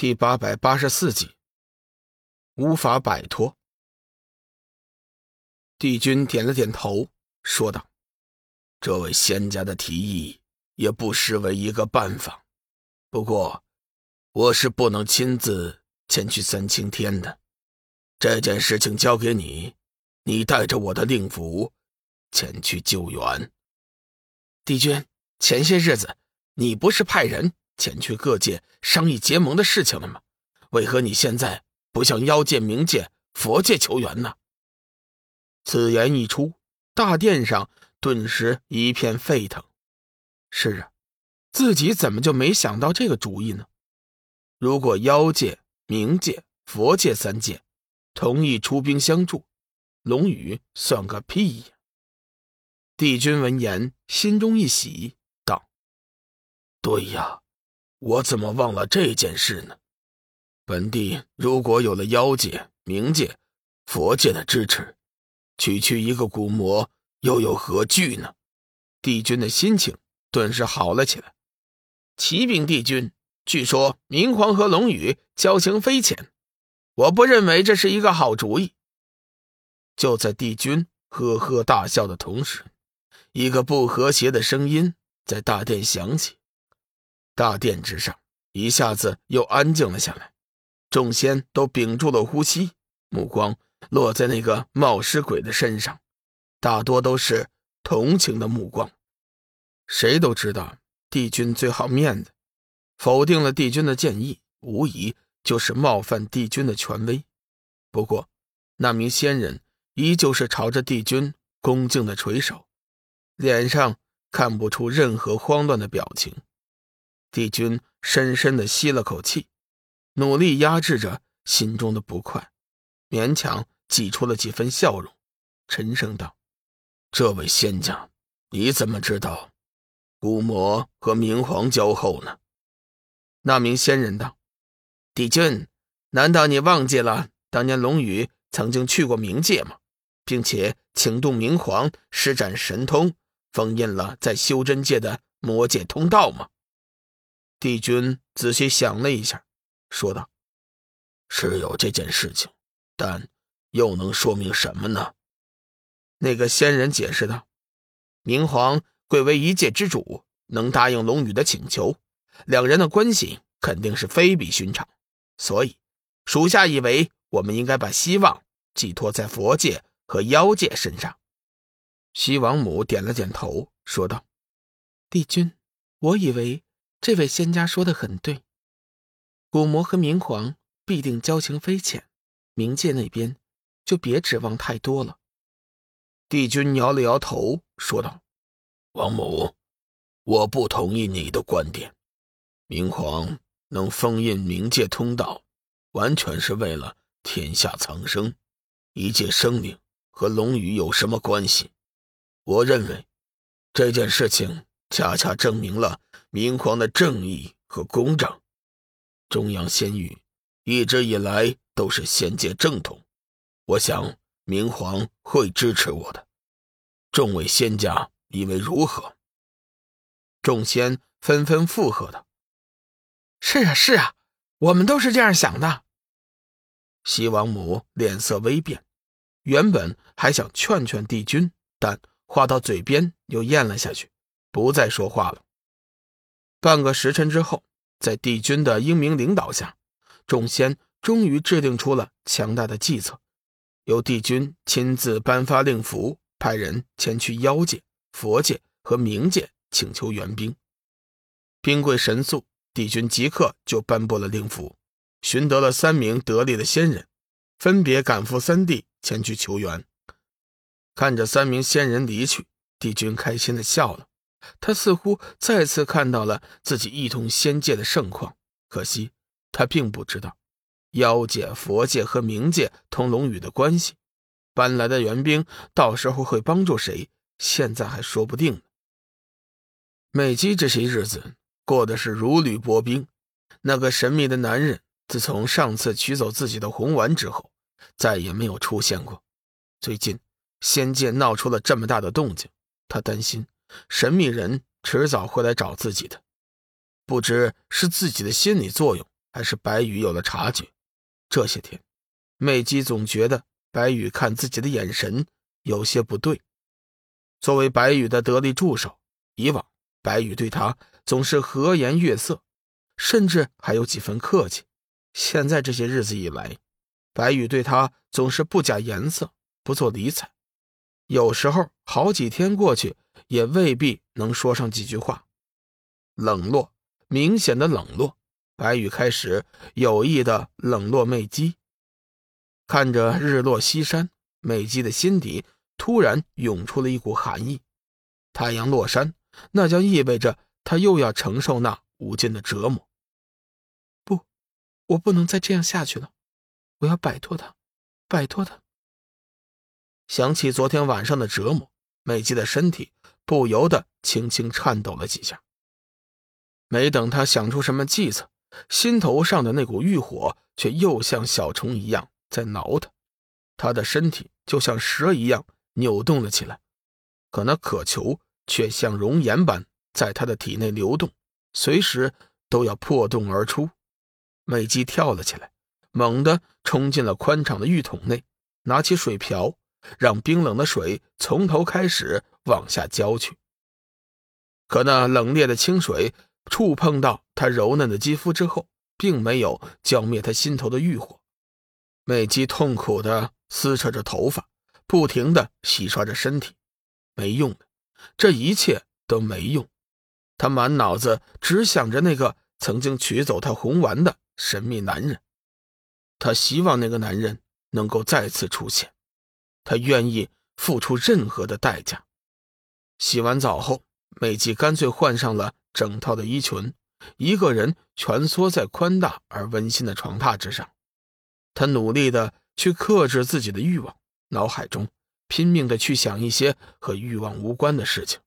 第八百八十四集，无法摆脱。帝君点了点头，说道：“这位仙家的提议也不失为一个办法，不过我是不能亲自前去三清天的。这件事情交给你，你带着我的令符前去救援。帝君，前些日子你不是派人？”前去各界商议结盟的事情了吗？为何你现在不向妖界、冥界、佛界求援呢？此言一出，大殿上顿时一片沸腾。是啊，自己怎么就没想到这个主意呢？如果妖界、冥界、佛界三界同意出兵相助，龙宇算个屁呀！帝君闻言，心中一喜，道：“对呀。”我怎么忘了这件事呢？本帝如果有了妖界、冥界、佛界的支持，区区一个古魔又有何惧呢？帝君的心情顿时好了起来。启禀帝君，据说明皇和龙宇交情匪浅，我不认为这是一个好主意。就在帝君呵呵大笑的同时，一个不和谐的声音在大殿响起。大殿之上一下子又安静了下来，众仙都屏住了呼吸，目光落在那个冒失鬼的身上，大多都是同情的目光。谁都知道帝君最好面子，否定了帝君的建议，无疑就是冒犯帝君的权威。不过，那名仙人依旧是朝着帝君恭敬的垂首，脸上看不出任何慌乱的表情。帝君深深的吸了口气，努力压制着心中的不快，勉强挤出了几分笑容，沉声道：“这位仙家，你怎么知道古魔和明皇交后呢？”那名仙人道：“帝君，难道你忘记了当年龙宇曾经去过冥界吗？并且请动明皇施展神通，封印了在修真界的魔界通道吗？”帝君仔细想了一下，说道：“是有这件事情，但又能说明什么呢？”那个仙人解释道：“明皇贵为一界之主，能答应龙宇的请求，两人的关系肯定是非比寻常。所以，属下以为我们应该把希望寄托在佛界和妖界身上。”西王母点了点头，说道：“帝君，我以为……”这位仙家说的很对，古魔和明皇必定交情匪浅，冥界那边就别指望太多了。帝君摇了摇头，说道：“王母，我不同意你的观点。明皇能封印冥界通道，完全是为了天下苍生，一界生命和龙宇有什么关系？我认为这件事情恰恰证明了。”明皇的正义和公正，中央仙域一直以来都是仙界正统，我想明皇会支持我的。众位仙家以为如何？众仙纷纷附和道：“是啊，是啊，我们都是这样想的。”西王母脸色微变，原本还想劝劝帝君，但话到嘴边又咽了下去，不再说话了。半个时辰之后，在帝君的英明领导下，众仙终于制定出了强大的计策。由帝君亲自颁发令符，派人前去妖界、佛界和冥界请求援兵。兵贵神速，帝君即刻就颁布了令符，寻得了三名得力的仙人，分别赶赴三地前去求援。看着三名仙人离去，帝君开心的笑了。他似乎再次看到了自己一统仙界的盛况，可惜他并不知道妖界、佛界和冥界同龙宇的关系，搬来的援兵到时候会帮助谁，现在还说不定呢。美姬这些日子过的是如履薄冰，那个神秘的男人自从上次取走自己的红丸之后，再也没有出现过。最近仙界闹出了这么大的动静，他担心。神秘人迟早会来找自己的，不知是自己的心理作用，还是白羽有了察觉。这些天，美姬总觉得白羽看自己的眼神有些不对。作为白羽的得力助手，以往白羽对他总是和颜悦色，甚至还有几分客气。现在这些日子以来，白羽对他总是不假颜色，不做理睬。有时候好几天过去，也未必能说上几句话。冷落，明显的冷落。白羽开始有意的冷落美姬。看着日落西山，美姬的心底突然涌出了一股寒意。太阳落山，那将意味着他又要承受那无尽的折磨。不，我不能再这样下去了，我要摆脱他，摆脱他。想起昨天晚上的折磨，美姬的身体不由得轻轻颤抖了几下。没等他想出什么计策，心头上的那股欲火却又像小虫一样在挠他，他的身体就像蛇一样扭动了起来，可那渴求却像熔岩般在他的体内流动，随时都要破洞而出。美姬跳了起来，猛地冲进了宽敞的浴桶内，拿起水瓢。让冰冷的水从头开始往下浇去，可那冷冽的清水触碰到他柔嫩的肌肤之后，并没有浇灭他心头的欲火。美姬痛苦的撕扯着头发，不停的洗刷着身体，没用的，这一切都没用。他满脑子只想着那个曾经取走他红丸的神秘男人，他希望那个男人能够再次出现。他愿意付出任何的代价。洗完澡后，美纪干脆换上了整套的衣裙，一个人蜷缩在宽大而温馨的床榻之上。她努力的去克制自己的欲望，脑海中拼命的去想一些和欲望无关的事情。